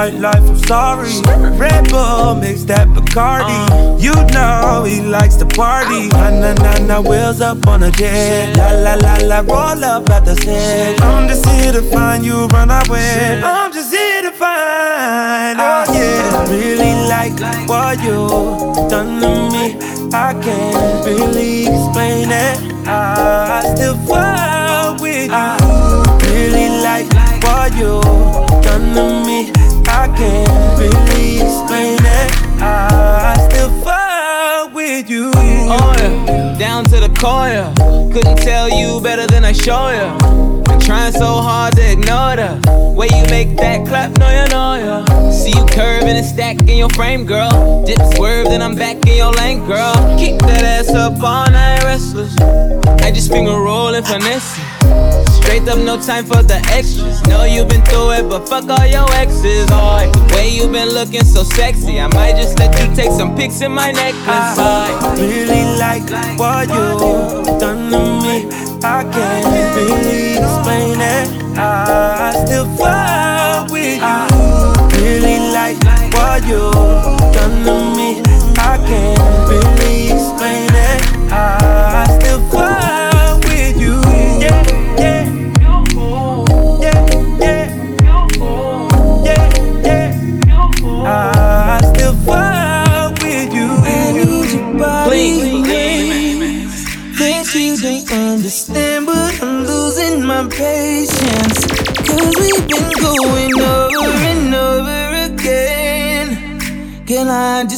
nightlife, I'm sorry. Red Bull mix that Bacardi. Uh. You know he likes to party. Na na na na, wheels up on a jet. La la la la, roll up at the set. I'm just here to find you, run away. I'm just here to find. Oh ah. yeah, I really like what you done to me. I can't really explain it. I still fall with you. Ah. Really like what you done to me can't really explain it. I still with you. Oh yeah, down to the core. Couldn't tell you better than I show you. Been trying so hard to ignore the way you make that clap. No, ya know ya. See you curving and stacking your frame, girl. Dip swerve, then I'm back in your lane, girl. Keep that ass up all night, restless. I just finger rolling, finessing. Straight up, no time for the extras. Know you been through it, but fuck all your exes. Oh, the way you been looking so sexy, I might just let you take some pics in my necklace. I really like what you done to me. I can't really explain it. I still fall with you. Really like what you done to me. I can't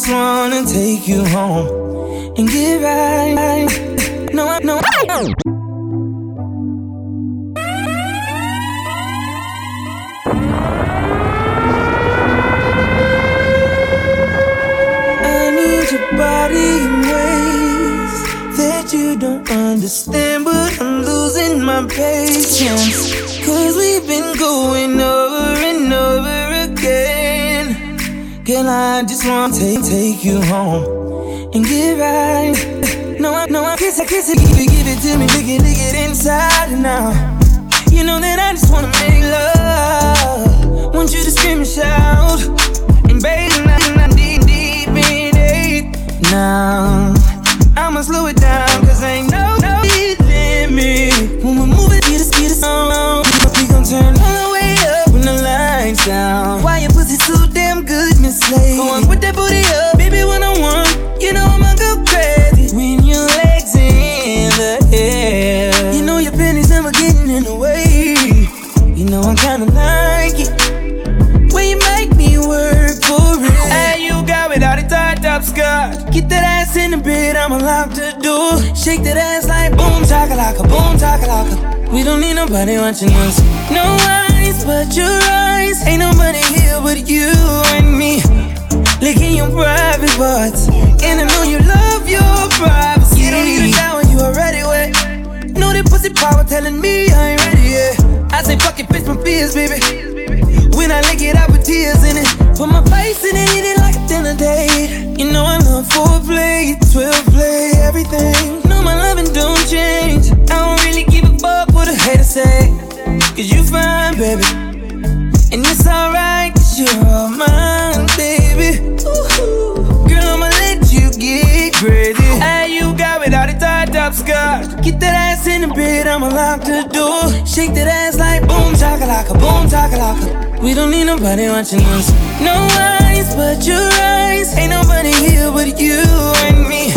just wanna take you home and get right. No, I no, I need your body in ways that you don't understand, but I'm losing my patience. Cause we've been going over and over again. Girl, I just wanna take, take you home and get right. No, I, no, I kiss it, kiss it, give it, give it to me, lick it, lick it inside and out. You know that I just wanna make love. Want you to scream and shout. And baby, I'm not deep, deep in it. Now, I'ma slow it down, cause ain't no, no limit. When we move it, speed the speed of song. We gon' turn all the way up when the lights down. Slade? Go on, put that booty up, baby, when I want. You know I'ma go crazy when your legs in the air. You know your pennies never getting in the way. You know I'm kinda like it. When you make me work for it. Hey, you got without a tied up skirt. Get that ass in the bed, I'ma lock the door. Shake that ass like boom, chakalaka, boom, chakalaka. We don't need nobody watching us. No eyes but your eyes. Ain't nobody here but you and me. Licking your private parts. And I know you love your privacy. You don't need a shower, you already wet. Know that pussy power telling me I ain't ready yet. I say fuck it, fix my fears, baby. When I lick it, I put tears in it. Put my face in it, eat it like a dinner date. You know I love foreplay, 12 play, everything. No, my loving don't change. I don't really a hater say. Cause you fine, baby. And it's alright, cause you're all mine, baby. Ooh, girl, I'ma let you get crazy. Hey, you got without a tied up skirt. Get that ass in the bed, I'ma lock the door. Shake that ass like boom, chakalaka, boom, chakalaka. We don't need nobody watching us. No eyes but your eyes. Ain't nobody here but you and me.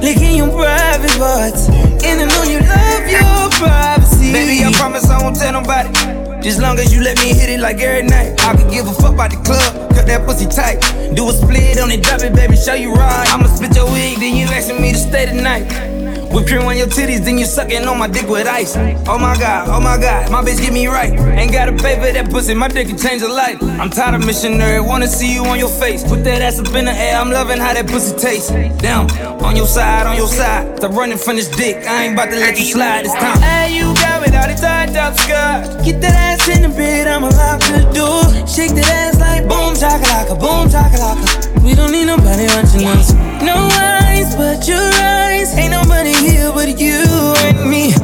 Licking your private parts. And I know you love your privacy. Baby, I promise I won't tell nobody. Just long as you let me hit it like every night. I could give a fuck about the club, cut that pussy tight. Do a split on it, drop it, baby, show you right. I'ma split your wig, then you asking me to stay tonight. Whip cream on your titties, then you sucking on my dick with ice. Oh my god, oh my god, my bitch get me right. Ain't gotta pay for that pussy, my dick can change a life. I'm tired of missionary, wanna see you on your face. Put that ass up in the air, I'm loving how that pussy tastes. Damn, on your side, on your side. Stop running from this dick, I ain't about to let you slide this time. Hey, you got without a tied up skirt. Get that ass in the bed, I'ma lock the door. Shake that ass like boom, chakalaka, boom, chakalaka. We don't need nobody watching us. No eyes but your eyes. Ain't nobody here but you and me.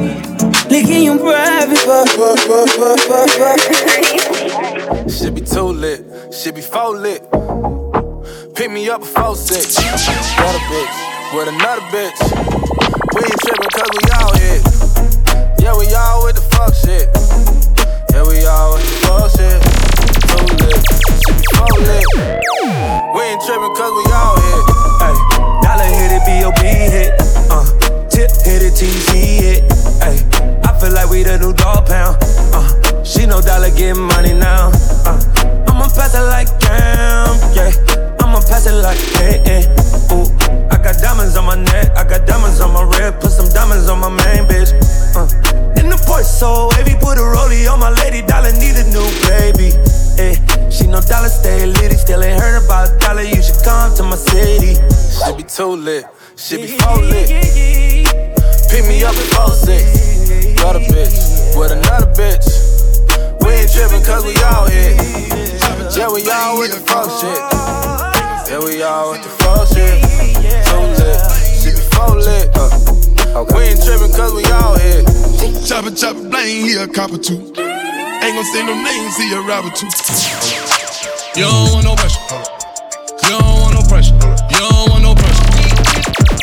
Licking your private part. Shit be too lit, shit be full lit. Pick me up before six. Got a bitch with another bitch. We ain't trippin' cause we all hit. Yeah, we all with the fuck shit. Yeah, we all with the fuck shit lonely. Lonely. We ain't trippin' cause we all hit. Ay, dollar hit it, B.O.B. hit. Uh, tip hit it, TZ hit. Ay, I feel like we the new doll pound. Uh, she no dollar getting money now. Uh, I'ma pass it like damn, yeah. I'ma pass it like eh, hey, hey. Ooh, I got diamonds on my neck, I got diamonds on my rib, put some diamonds on my man, bitch. Uh, in the porch, so wavy, put a rollie on my lady, dollar need a new baby. Ayy, she no dollar, stay litty. Still ain't heard about a dollar, you should come to my city. Should be too lit, should be full lit. Pick me up at 06. Got a bitch with another bitch. We ain't trippin' cause we all hit. Yeah, we all with the fuck shit. Yeah, we all with the fuck shit. Too lit, should be full lit. Uh. Okay. We ain't trippin' cause we all hit. Chopper, chopper, blame, he a copper too. Ain't gon' say no names, he a robber too. You don't want no pressure. You don't want no pressure. You don't want no pressure.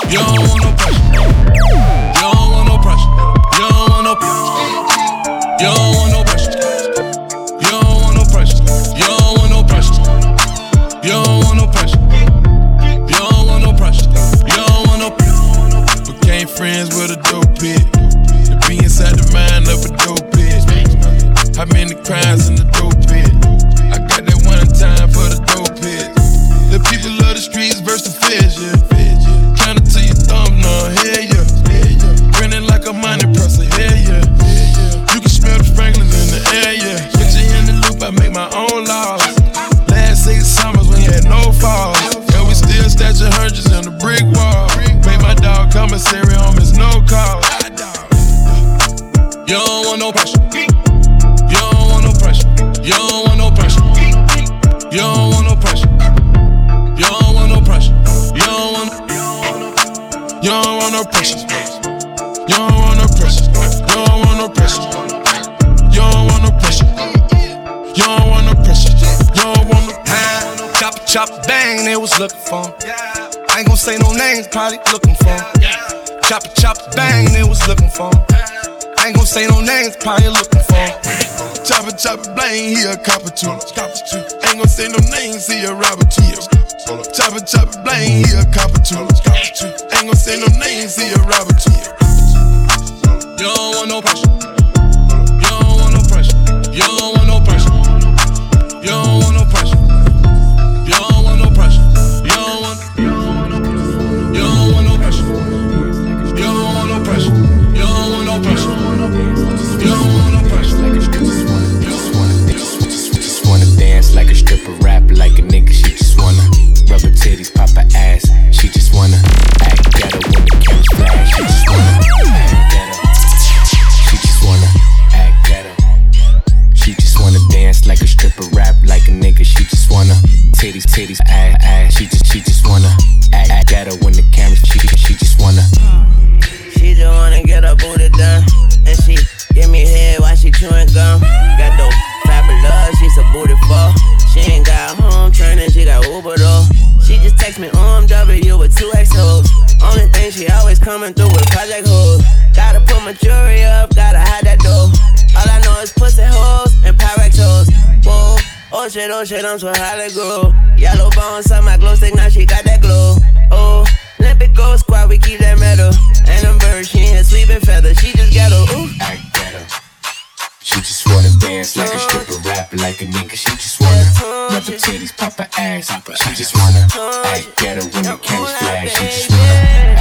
You don't want no pressure. You don't want no pressure. You don't want no pressure. You don't want no Chop the blame, he a copper too. Ain't gon' say no names, he a robber too. him. Chop it, chop the blame, he a copper too. Ain't gon' say no names, he a robber too. You don't want no pressure. like this.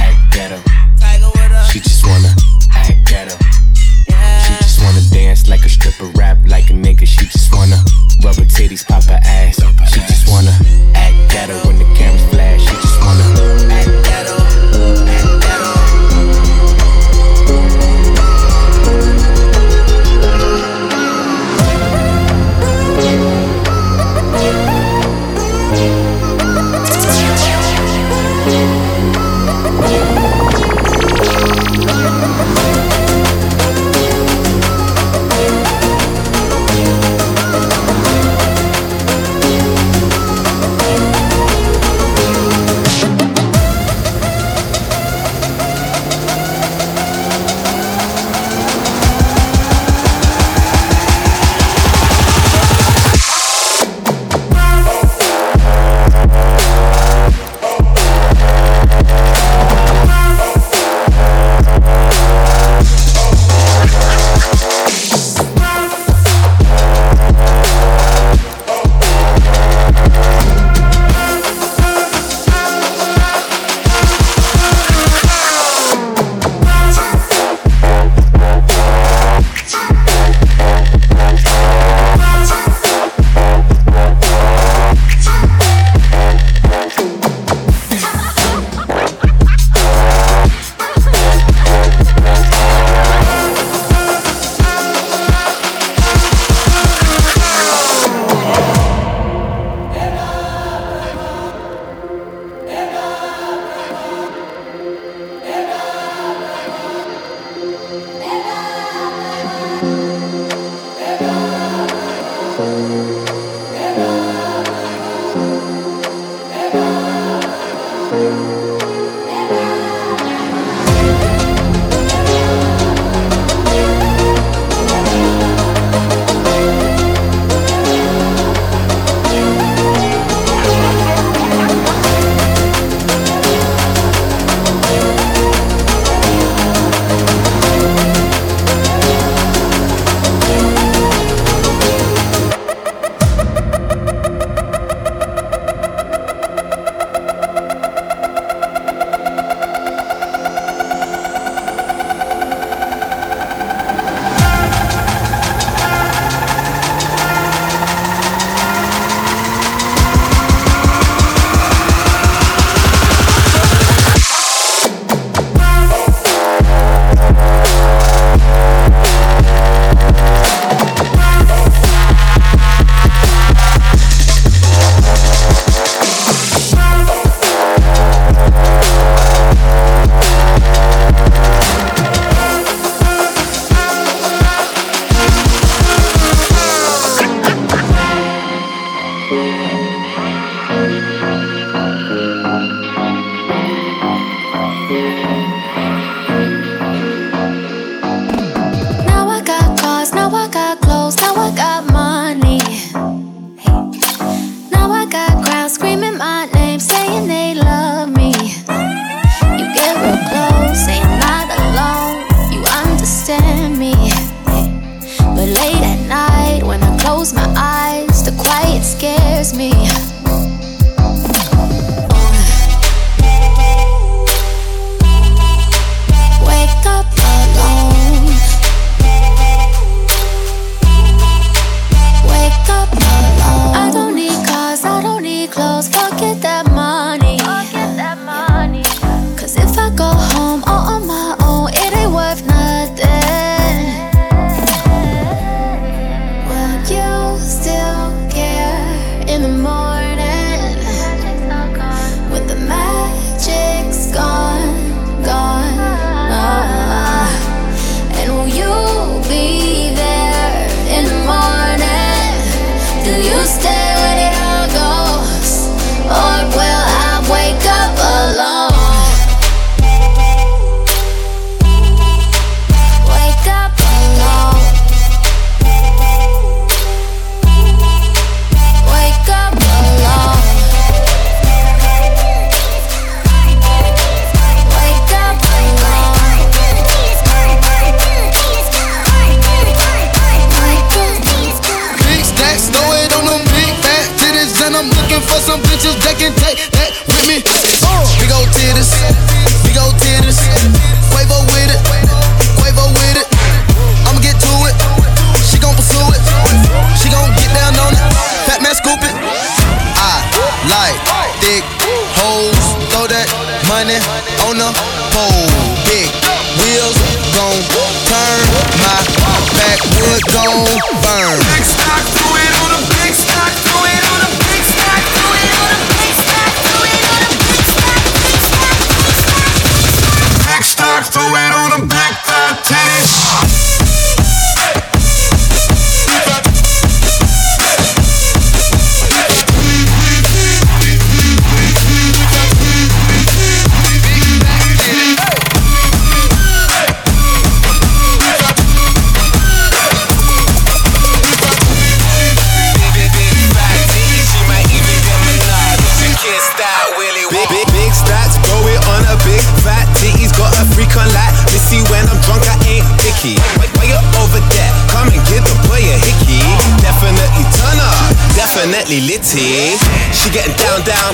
Definitely litty. She getting down, down.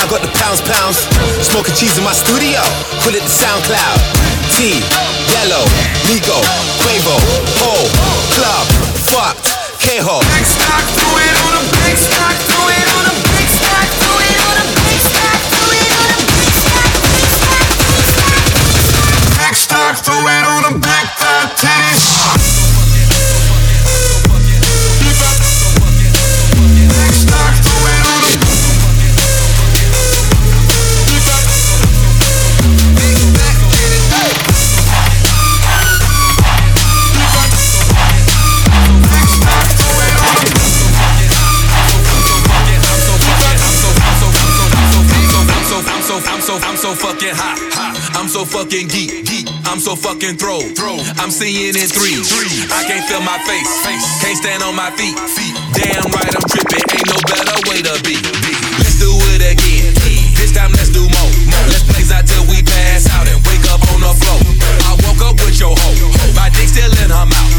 I got the pounds, pounds. Smoking cheese in my studio. Call it the SoundCloud. T, yellow, Migo, Quavo, Ho, club, fucked, K-Ho. Big stock, throw it on a big stock, throw it on a big stock, throw it on a big stock, throw it on a big stock, big stock, big stock. Big stock, throw it on a back five tennis. Fucking geek, geek. I'm so fucking throw, throw. I'm seeing in three, three. I can't feel my face, face. Can't stand on my feet, feet. Damn right I'm tripping. Ain't no better way to be. Let's do it again. This time let's do more. more. Let's blaze out till we pass out and wake up on the floor. I woke up with your hoe, my dick still in her mouth.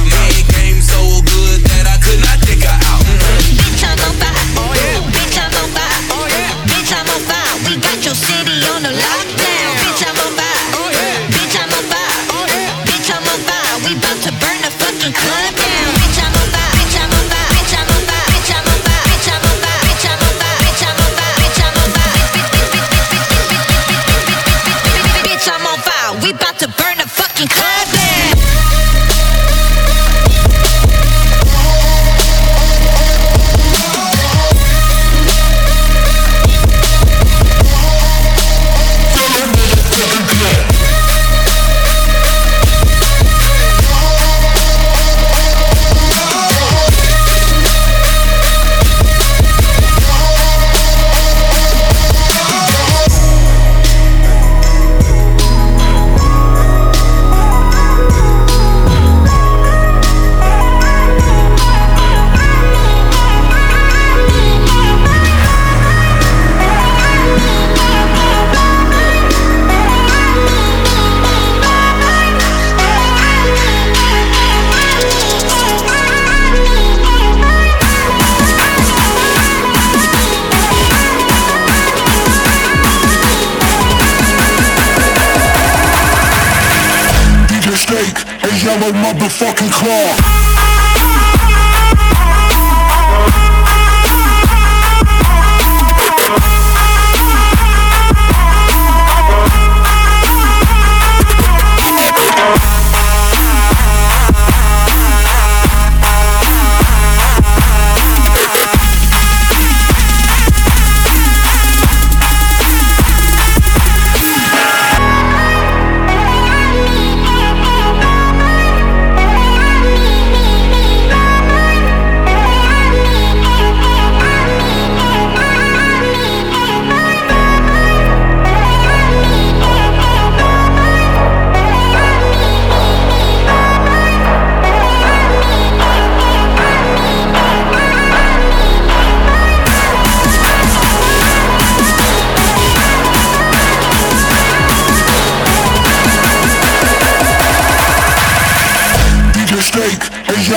fucking claw.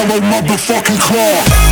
hollow motherfucking claw.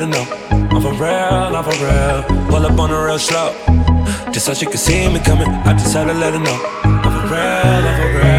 her know I'm for real, I'm for real. Pull up on her real slow, just so she can see me coming. I just had to let her know I'm for real, I'm for real.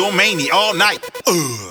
egomani all night. Ugh.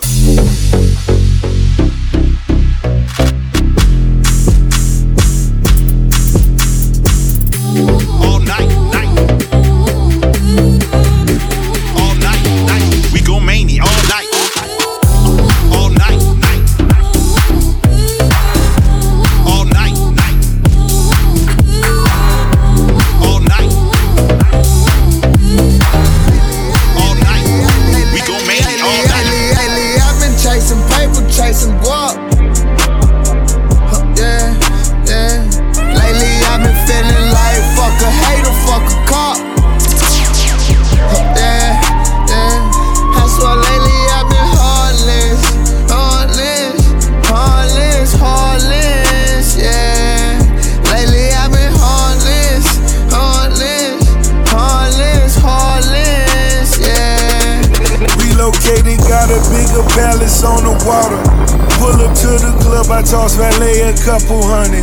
Couple hundred.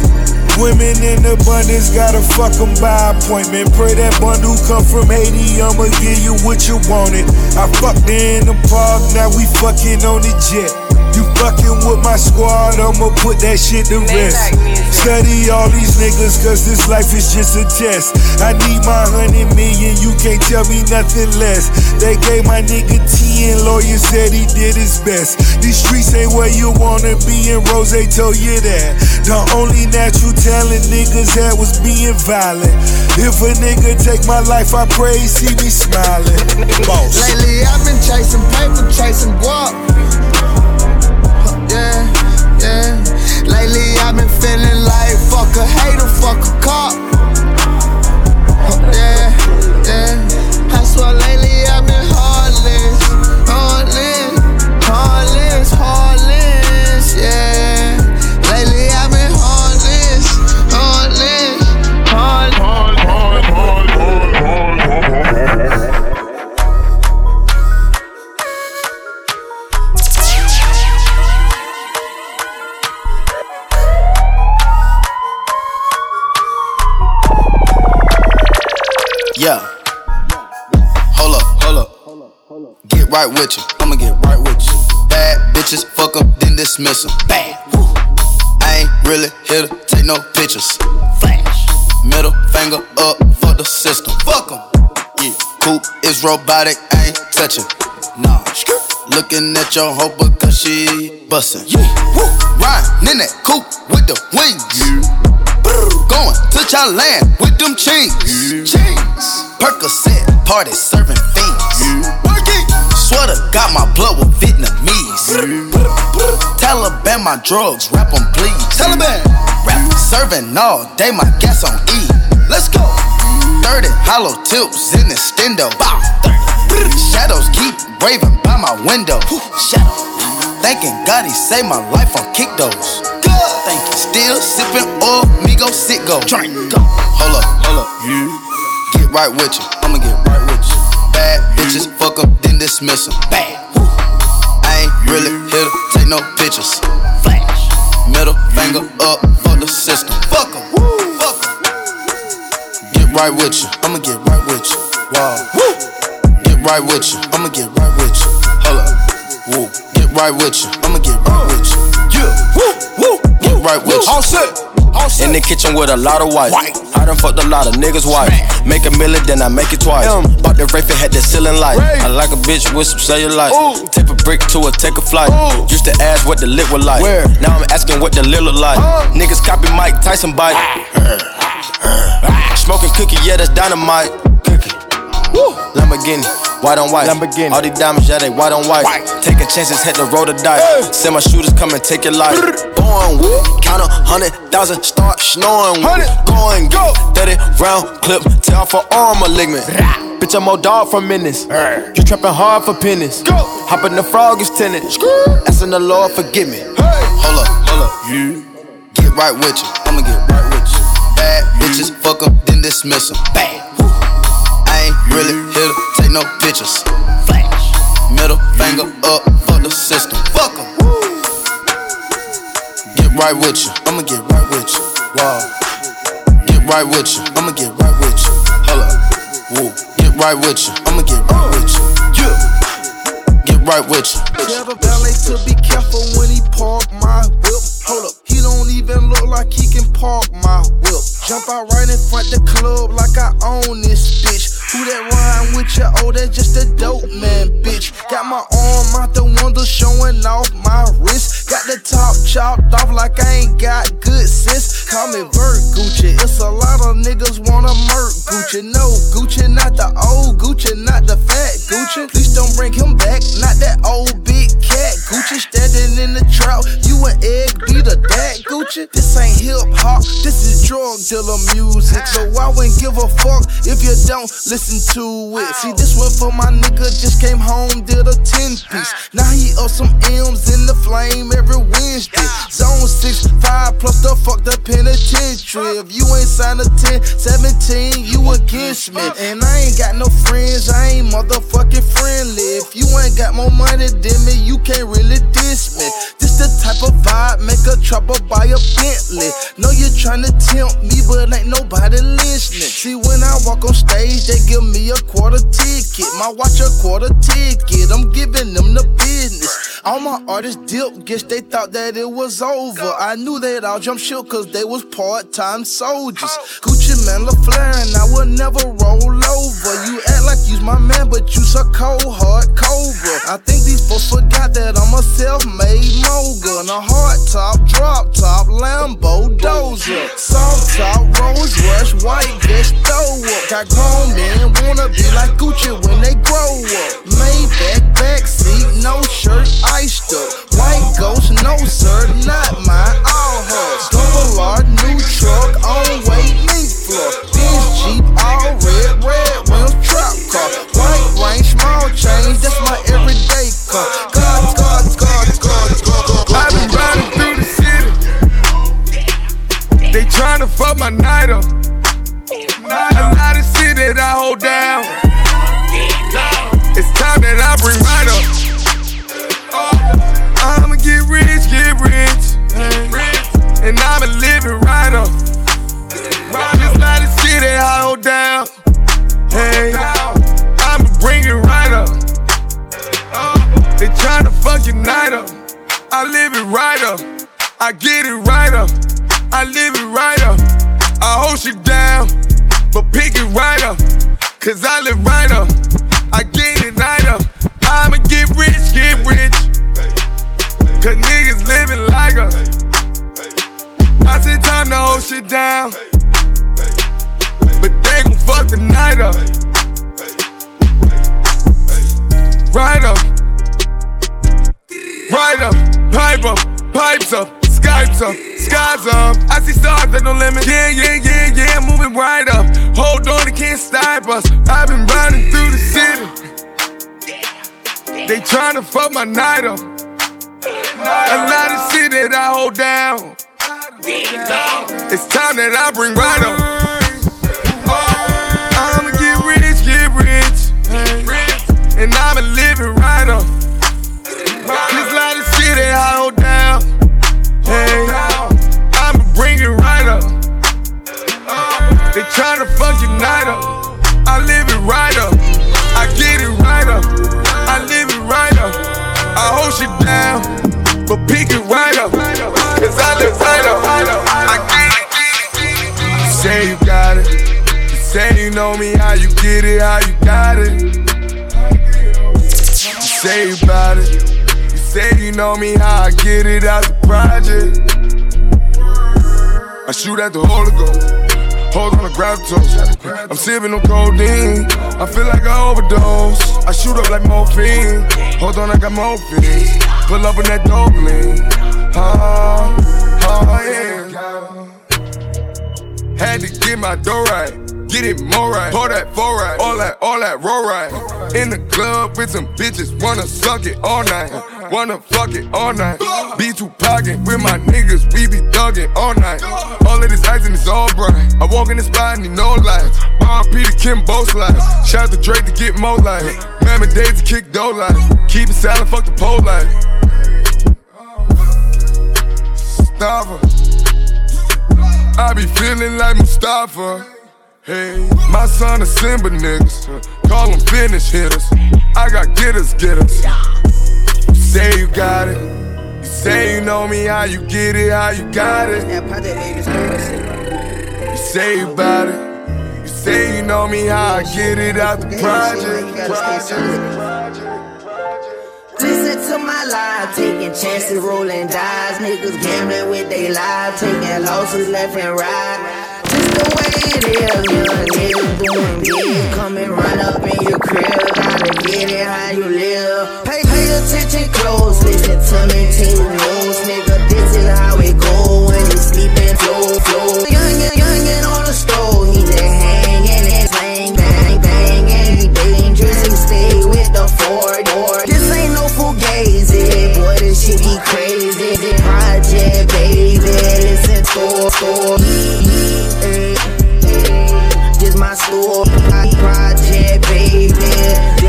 Women in abundance, gotta fuck 'em by appointment. Pray that bundle come from Haiti, I'ma give you what you wanted. I fucked in the park, now we fucking on the jet. You fucking with my squad, I'ma put that shit to rest. Study all these niggas, cause this life is just a test. I need my hundred million, you can't tell me nothing less. They gave my nigga 10, lawyer said he did his best. These streets ain't where you wanna be, and Rose told you that. The only natural talent niggas had was being violent. If a nigga take my life, I pray he see me smiling. Boss. Lately I've been chasing paper, chasing guap. Yeah, yeah. Lately I've been feeling like fuck a hater, fuck a cop. Yeah. Right with you. I'ma get right with you. Bad bitches, fuck up, then dismiss them. Bad. Woo. I ain't really here to take no pictures. Flash. Middle finger up for the system. Fuck Fuck 'em. Yeah. Coop is robotic, I ain't touching. Nah. Looking at your hoe because she bustin'. Yeah. Woo. Riding in that coupe with the wings. Yeah. Going to Thailand with them chains. Chains. Percocet, party serving fiends. Sweater got my blood with Vietnamese. Taliban my drugs, rap 'em please. Taliban. Rap serving all day, my gas on E. Let's go. 30 hollow tips in the stendo. Bow. Shadows keep raving by my window. Shadow. Thanking God he saved my life on kick those. Thank you. Still sipping oil, me go sit go. Drink. Go. Hold up, hold up. Get right with you. I'ma get right Bad bitches, fuck up, then dismiss 'em. Bad. Woo. I ain't really here to take no pictures. Flash. Middle finger up for the system. Fuck 'em. Fuck 'em. Get right with you. I'ma get right with you. Wow. Woo. Get right with you. I'ma get right with you. Hold up. Woo. Get right with you. I'ma get right with you. Yeah. Woo. Woo. Get right with you. All set. In the kitchen with a lot of white. I done fucked a lot of niggas' wife. Make a million, then I make it twice. Bought the it had the ceiling light. I like a bitch with some cellulite. Tip a brick to her, take a flight. Used to ask what the lit was like. Now I'm asking what the lit look like. Niggas copy Mike Tyson bite. Smoking cookie, yeah, that's dynamite. Cookie. Lamborghini, white on white. Lamborghini. All these diamonds, yeah, they white on white. Taking chances, had to roll the dice. Send my shooters come and take your life. Born with, count a hundred thousand, start snoring with. Going go, 30 round clip, tell for arm malignant. Bitch, I'm more dog from minutes. You trapping hard for pennies. Go. Hop in the frog is tenant. Asking the Lord, forgive me. Hold up, hold up. Get right with you. I'ma get right with you. Bad bitches, fuck up, then dismiss 'em. Bad. Woo. I ain't really here to take no pictures. Flash. Middle finger up for the system. Fuck 'em. Get right with you. I'ma get right with you. Wow. Get right with you. I'ma get right with you. Up. Woo. Get right with you. I'ma get right with you. Yeah. Get right with you. Tell the valet to be careful when he park my whip. Hold up, he don't even look like he can park my whip. Jump out right in front the club like I own this bitch. Who that rhyme with you? Oh, that's just a dope man, bitch. Got my arm out the window showing off my wrist. Got the top chopped off like I ain't got good sense. Call me Vert Gucci. It's a lot of niggas wanna murk Gucci. No, Gucci, not the old Gucci, not the fat Gucci. Please don't bring him back, not that old big cat. Gucci standing in the trap. You an egg beater, that This ain't hip hop, this is drug dealer music. So I wouldn't give a fuck if you don't listen to it. See, this one for my nigga just came home, did a 10 piece. Now he up some M's in the flame every Wednesday. Zone 6, 5 plus the fuck the penitentiary. If you ain't signed a 10, 17, you against me. And I ain't got no friends, I ain't motherfucking friendly. If you ain't got more money than me, you can't really diss me. This the type of vibe, make a trouble buy a Bentley. Know you tryna tempt me, but ain't nobody listening. See, when I walk on stage, they give me a quarter ticket. My watch a quarter ticket, I'm giving them the business. All my artists dip, guess they thought that it was over. I knew they'd all jump ship cause they was part-time soldiers. Gucci Mane, LaFleur, and I will never roll over. You act like you's my man, but you's a cold hard cobra. I think these folks forgot that I'm a self-made mogul. And a hard top, drop top, Lambo dozer. Soft top, Rose Rush, white vest, throw up. Got grown men wanna be like Gucci when they grow up. Maybach, backseat, no shirt, iced up. White ghost, no sir, not mine, all hers. Double R, new truck, on way, link floor. Benz Jeep, all red, red rims, trap car. White range, small change, that's my everyday car. At the Holy Ghost. Hold on to gravitas. I'm sipping on codeine. I feel like I overdose. I shoot up like morphine. Hold on, I got morphine. Pull up in that dope lean. Yeah. Had to get my dough right. Get it more right. Pour that four right. All that, all that roll right. In the club with some bitches. Wanna suck it all night. Wanna fuck it all night. Be too pocket with my niggas. We be thugging all night. All of this ice and it's all bright. I walk in the spot and need no lights. R.P. to Kim both slides. Shout out to Drake to get more light. Mammy days to kick dough light. Keep it silent, fuck the pole light. Mustafa. I be feeling like Mustafa. Hey, my son a Simba niggas. Call them finish hitters. I got getters, getters. You say you got it. You say you know me, how you get it, how you got it. You say you about it. You say you know me, how I get it out the project. Listen to my life, taking chances, rolling dice. Niggas gambling with their lives, taking losses left and right. The way it is. Young run up in your crib. Gotta get it how you live. Pay, pay attention close, listen to me, nigga. This is how it go when you flow. Youngin', youngin' on the stove, he just hanging bang, bang, bang, and he dangerous. He stay with the Ford. This ain't no fugazi, boy, this be crazy. Project, baby, listen, store, store.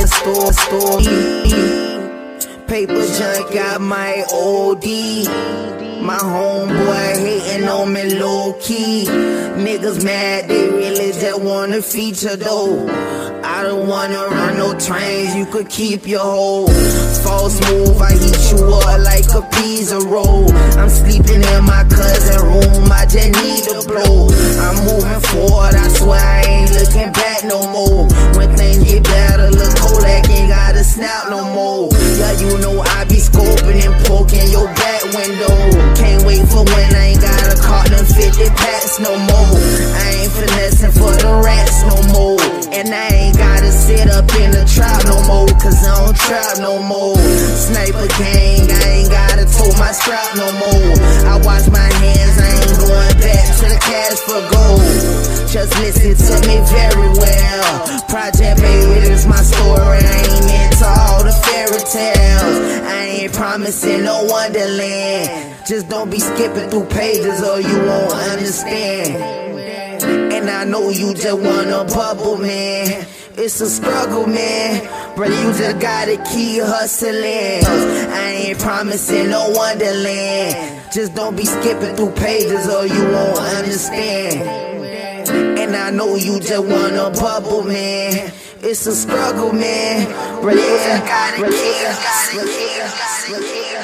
Store, store. Paper junk got my OD. My homeboy hating on me low key. Niggas mad, they really just wanna feature though. I don't wanna run no trains, you could keep your hoe. False move, I heat you up like a pizza roll. I'm sleeping in my cousin room, I just need a blow. I'm moving forward, I swear I ain't looking back no more. When things get better, look Kodak ain't gotta snap no more. Yeah, you know I be scoping and poking your back window. Can't wait for when I ain't gotta caught them 50 packs no more. I ain't finessing for the rats no more. And I ain't gotta sit up in the trap no more, cause I don't trap no more. Sniper gang, I ain't gotta tote my strap no more. I wash my hands, I ain't going back to the cash for gold. Just listen to me very well. Project baby, this my story. I ain't into all the fairy tales. I ain't promising no wonderland. Just don't be skipping through pages or you won't understand. And I know you just wanna bubble, man. It's a struggle, man. Brother, you just gotta keep hustling. I ain't promising no wonderland. Just don't be skipping through pages or you won't understand. And I know you just wanna bubble, man. It's a struggle, man. Brother, you just gotta keep, gotta